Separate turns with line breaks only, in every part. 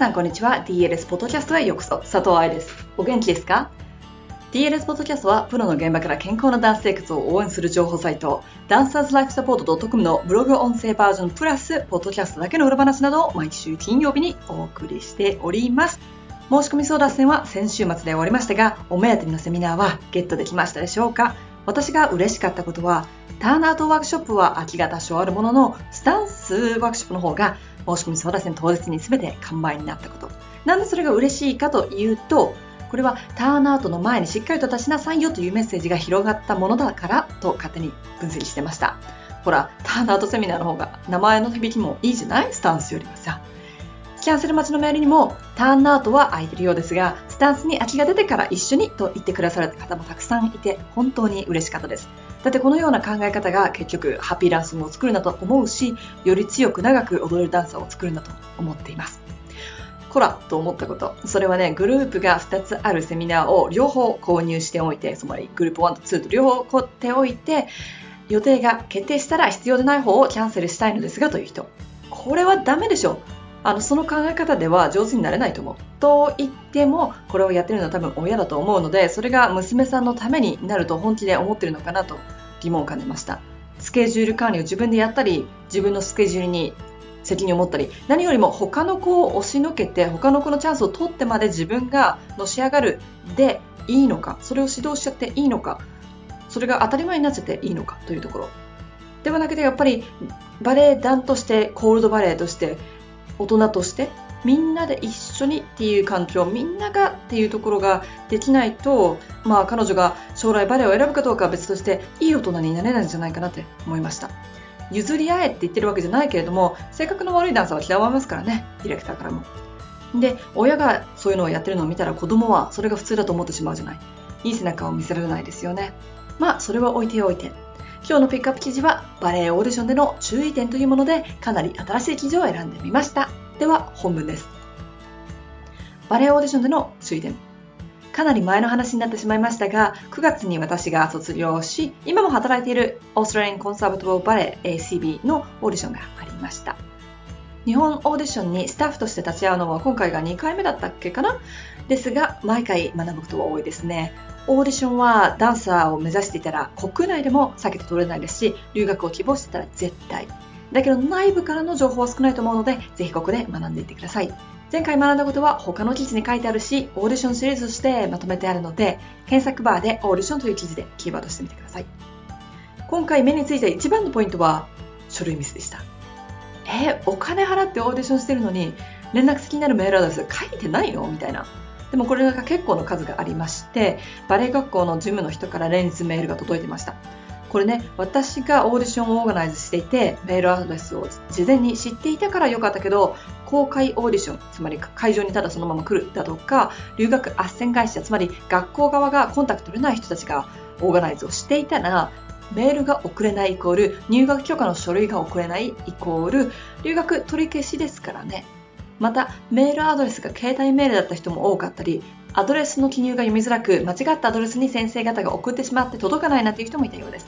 さんこんにちは。DLS ポッドキャストへようこそ。佐藤愛です。お元気ですか？DLS ポッドキャストはプロの現場から健康なダンス生活を応援する情報サイトダンサーズライフサポート .com のブログ音声バージョンプラスポッドキャストだけの裏話などを毎週金曜日にお送りしております。申し込み相談戦は先週末で終わりましたがお目当てのセミナーはゲットできましたでしょうか？私が嬉しかったことはターンアウトワークショップは空きが多少あるもののスタンスワークショップの方が申し込み相談戦当日に全て完売になったことなんでそれが嬉しいかというとこれはターンアウトの前にしっかりと出しなさいよというメッセージが広がったものだからと勝手に分析してました。ほら、ターンアウトセミナーの方が名前の響きもいいじゃない？スタンスよりはさ。キャンセル待ちのメールにもターンアウトは空いてるようですが、タンスに空きが出てから一緒にと言ってくださる方もたくさんいて本当に嬉しかったです。だってこのような考え方が結局ハッピーダンスを作るんだと思うし、より強く長く踊れるダンサーを作るんだと思っています。こらと思ったこと。それはね、グループが2つあるセミナーを両方購入しておいて、つまりグループ1と2と両方買っておいて、予定が決定したら必要でない方をキャンセルしたいのですがという人。これはダメでしょ。あの、その考え方では上手になれないと思う。と言っても、これをやってるのは多分親だと思うので、それが娘さんのためになると本気で思ってるのかなと疑問を感じました。スケジュール管理を自分でやったり、自分のスケジュールに責任を持ったり何よりも他の子を押しのけて他の子のチャンスを取ってまで自分がのし上がるでいいのかそれを指導しちゃっていいのかそれが当たり前になっちゃっていいのかというところではなくてやっぱりバレエ団としてコールドバレエとして大人としてみんなで一緒にっていう環境みんながっていうところができないと、まあ、彼女が将来バレエを選ぶかどうかは別としていい大人になれないんじゃないかなって思いました。譲り合えって言ってるわけじゃないけれども、性格の悪いダンサーは嫌われますからね、ディレクターからも。で、親がそういうのをやってるのを見たら子供はそれが普通だと思ってしまうじゃない。いい背中を見せられないですよね。まあ、それは置いておいて。今日のピックアップ記事はバレエオーディションでの注意点というものでかなり新しい記事を選んでみました。では本文です。バレエオーディションでの注意点。かなり前の話になってしまいましたが、9月に私が卒業し、今も働いているオーストラリアンコンサーバトブバレエ ACB のオーディションがありました。日本オーディションにスタッフとして立ち会うのは今回が2回目だったっけかな？ですが、毎回学ぶことが多いですね。オーディションはダンサーを目指していたら国内でも避けて通れないですし、留学を希望してたら絶対。だけど内部からの情報は少ないと思うので、ぜひここで学んでいってください。前回学んだことは他の記事に書いてあるし、オーディションシリーズとしてまとめてあるので、検索バーでオーディションという記事でキーワードしてみてください。今回目についた一番のポイントは、書類ミスでした。えお金払ってオーディションしてるのに、連絡先になるメールアドレス書いてないの？みたいな。でもこれが結構の数がありまして、バレエ学校の事務の人から連日メールが届いてました。これね、私がオーディションをオーガナイズしていて、メールアドレスを事前に知っていたからよかったけど、公開オーディション、つまり会場にただそのまま来るだとか、留学斡旋会社、つまり学校側がコンタクト取れない人たちがオーガナイズをしていたら、メールが送れないイコール、入学許可の書類が送れないイコール、留学取り消しですからね。また、メールアドレスが携帯メールだった人も多かったり、アドレスの記入が読みづらく、間違ったアドレスに先生方が送ってしまって届かないなという人もいたようです。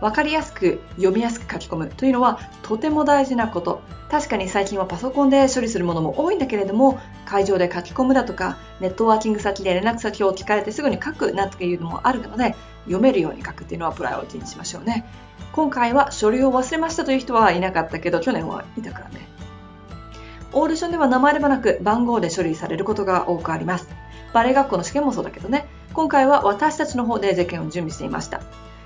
わかりやすく読みやすく書き込むというのはとても大事なこと。確かに最近はパソコンで処理するものも多いんだけれども、会場で書き込むだとか、ネットワーキング先で連絡先を聞かれてすぐに書くなというのもあるので、読めるように書くっていうのはプライオリティにしましょうね。今回は書類を忘れましたという人はいなかったけど、去年はいたからね。オーディションでは名前ではなく番号で処理されることが多くあります。バレエ学校の試験もそうだけどね。今回は私たちの方でゼッケンを準備していました。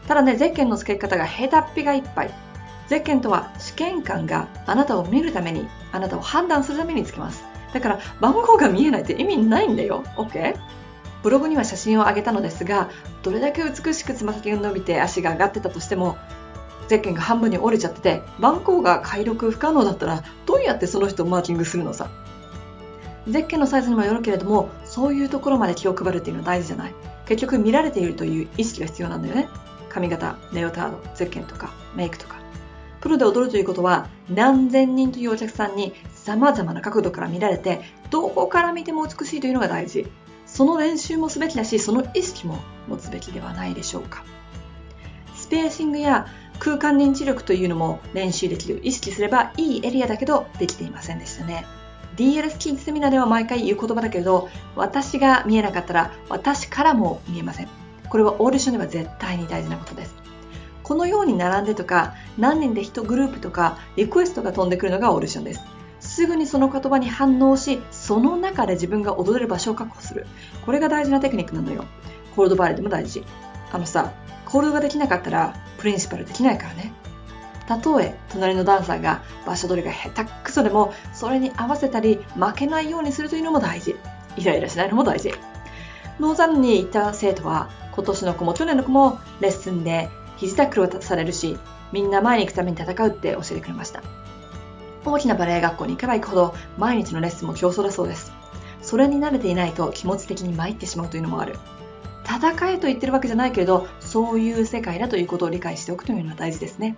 ただね、ゼッケンの付け方が下手っぴがいっぱい。ゼッケンとは試験官があなたを見るために、あなたを判断するためにつけます。だから番号が見えないって意味ないんだよ。OK? ブログには写真を上げたのですが、どれだけ美しくつま先が伸びて足が上がってたとしても、ゼッケンが半分に折れちゃってて、番号が解読不可能だったら、どうやってその人をマーキングするのさ？ゼッケンのサイズにもよるけれども、そういうところまで気を配るっていうのは大事じゃない？結局見られているという意識が必要なんだよね。髪型、ネオタード、ゼッケンとかメイクとか。プロで踊るということは何千人というお客さんに様々な角度から見られてどこから見ても美しいというのが大事。その練習もすべきだし、その意識も持つべきではないでしょうか。スペーシングや空間認知力というのも練習できる。意識すればいいエリアだけどできていませんでしたね。DLS キッズセミナーでは毎回言う言葉だけど、私が見えなかったら私からも見えません。これはオーディションでは絶対に大事なことです。このように並んでとか、何人で1グループとか、リクエストが飛んでくるのがオーディションです。すぐにその言葉に反応し、その中で自分が踊れる場所を確保する。これが大事なテクニックなのよ。コールドバレーでも大事。あのさ、コールドができなかったら、プリンシパルできないからね。たとえ隣のダンサーが場所取りが下手くそでもそれに合わせたり負けないようにするというのも大事。イライラしないのも大事。ノーザンに行った生徒は今年の子も去年の子もレッスンで肘タックルをされるしみんな前に行くために戦うって教えてくれました。大きなバレエ学校に行けば行くほど毎日のレッスンも競争だそうです。それに慣れていないと気持ち的に参ってしまうというのもある。戦えと言ってるわけじゃないけれどそういう世界だということを理解しておくというのは大事ですね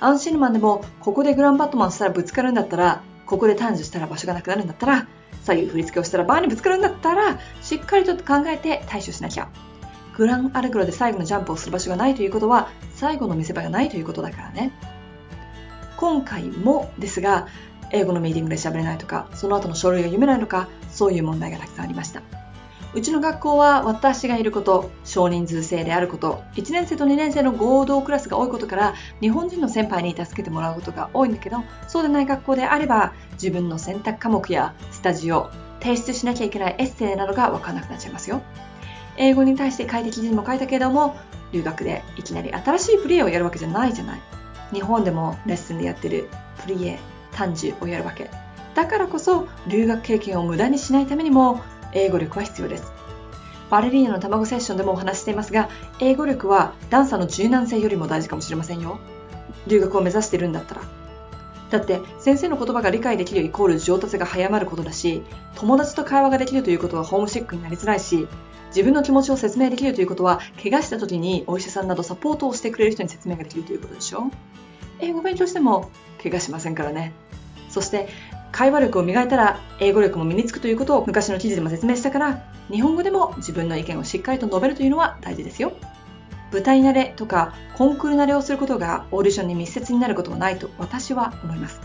アンシルマンでも、ここでグランバットマンしたらぶつかるんだったら、ここで短寿したら場所がなくなるんだったら、左右振り付けをしたらバーにぶつかるんだったら、しっかりと考えて対処しなきゃ。グランアルグロで最後のジャンプをする場所がないということは、最後の見せ場がないということだからね。今回もですが、英語のミーティングで喋れないとか、その後の書類が読めないとか、そういう問題がたくさんありました。うちの学校は私がいること、少人数制であること、1年生と2年生の合同クラスが多いことから、日本人の先輩に助けてもらうことが多いんだけど、そうでない学校であれば、自分の選択科目やスタジオ、提出しなきゃいけないエッセイなどがわからなくなっちゃいますよ。英語に対して書いて記事にも書いたけれども、留学でいきなり新しいプリエをやるわけじゃないじゃない。日本でもレッスンでやってるプリエ、単純をやるわけ。だからこそ留学経験を無駄にしないためにも英語力は必要です。バレリーナの卵セッションでもお話していますが、英語力はダンサーの柔軟性よりも大事かもしれませんよ。留学を目指してるんだったら。だって先生の言葉が理解できるイコール上達が早まることだし、友達と会話ができるということはホームシックになりづらいし、自分の気持ちを説明できるということは、怪我した時にお医者さんなどサポートをしてくれる人に説明ができるということでしょ英語勉強しても怪我しませんからね。そして会話力を磨いたら英語力も身につくということを昔の記事でも説明したから日本語でも自分の意見をしっかりと述べるというのは大事ですよ。舞台慣れとかコンクール慣れをすることがオーディションに密接になることはないと私は思います。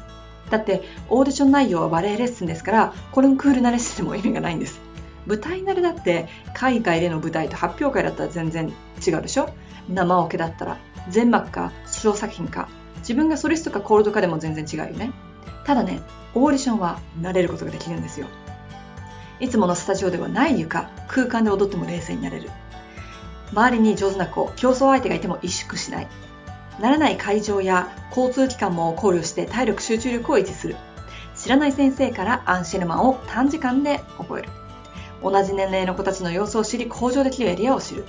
だってオーディション内容はバレエレッスンですからコンクール慣れしても意味がないんです。舞台慣れだって海外での舞台と発表会だったら全然違うでしょ？生オケだったら全幕か小作品か自分がソリストかコールドかでも全然違うよね。ただねオーディションは慣れることができるんですよ。いつものスタジオではない床空間で踊っても冷静になれる。周りに上手な子競争相手がいても萎縮しない。慣れない会場や交通機関も考慮して体力集中力を維持する。知らない先生からアンシェルマンを短時間で覚える。同じ年齢の子たちの様子を知り向上できるエリアを知る。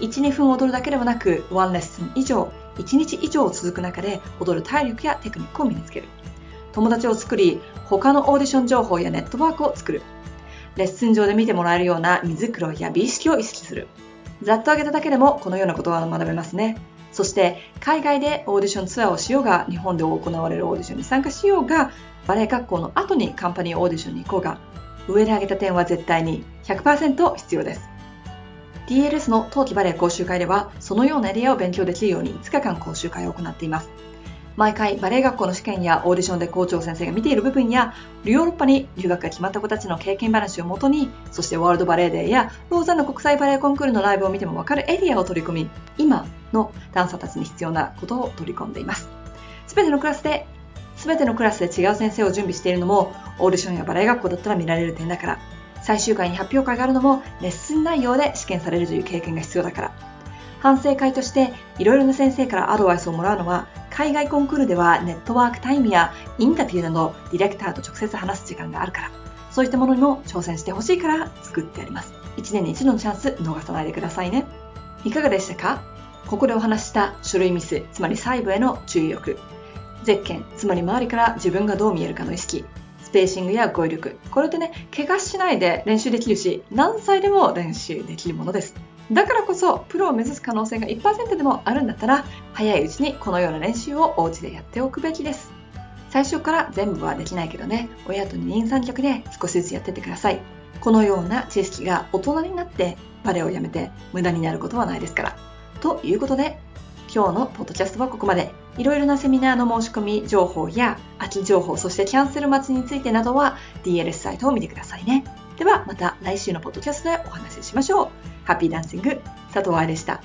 12分踊るだけではなくワンレッスン以上1日以上続く中で踊る体力やテクニックを身につける。友達を作り、他のオーディション情報やネットワークを作る。レッスン上で見てもらえるような水黒や美意識を意識する。ざっと挙げただけでもこのようなことは学べますね。そして海外でオーディションツアーをしようが、日本で行われるオーディションに参加しようが、バレエ学校の後にカンパニーオーディションに行こうが、上で挙げた点は絶対に100%必要です。DLS の冬季バレエ講習会では、そのようなエリアを勉強できるように5日間講習会を行っています。毎回バレエ学校の試験やオーディションで校長先生が見ている部分やヨーロッパに留学が決まった子たちの経験話をもとにそしてワールドバレエデーやローザンの国際バレエコンクールのライブを見てもわかるエリアを取り込み今のダンサーたちに必要なことを取り込んでいます。すべてのクラスで全てのクラスで違う先生を準備しているのもオーディションやバレエ学校だったら見られる点だから最終回に発表会があるのもレッスン内容で試験されるという経験が必要だから。反省会としていろいろな先生からアドバイスをもらうのは海外コンクールではネットワークタイムやインタビューなどディレクターと直接話す時間があるから、そういったものにも挑戦してほしいから作ってあります。1年に1度のチャンス逃さないでくださいね。いかがでしたか？ここでお話した書類ミス、つまり細部への注意力。ゼッケン、つまり周りから自分がどう見えるかの意識。スペーシングや語彙力。これってね、怪我しないで練習できるし、何歳でも練習できるものです。だからこそ、プロを目指す可能性が1%でもあるんだったら、早いうちにこのような練習をお家でやっておくべきです。最初から全部はできないけどね、親と二人三脚で少しずつやってってください。このような知識が大人になってバレエをやめて無駄になることはないですから。ということで、今日のポッドキャストはここまで。いろいろなセミナーの申し込み情報や空き情報、そしてキャンセル待ちについてなどは DLS サイトを見てくださいね。ではまた来週のポッドキャストでお話ししましょう。ハッピーダンシング佐藤愛でした。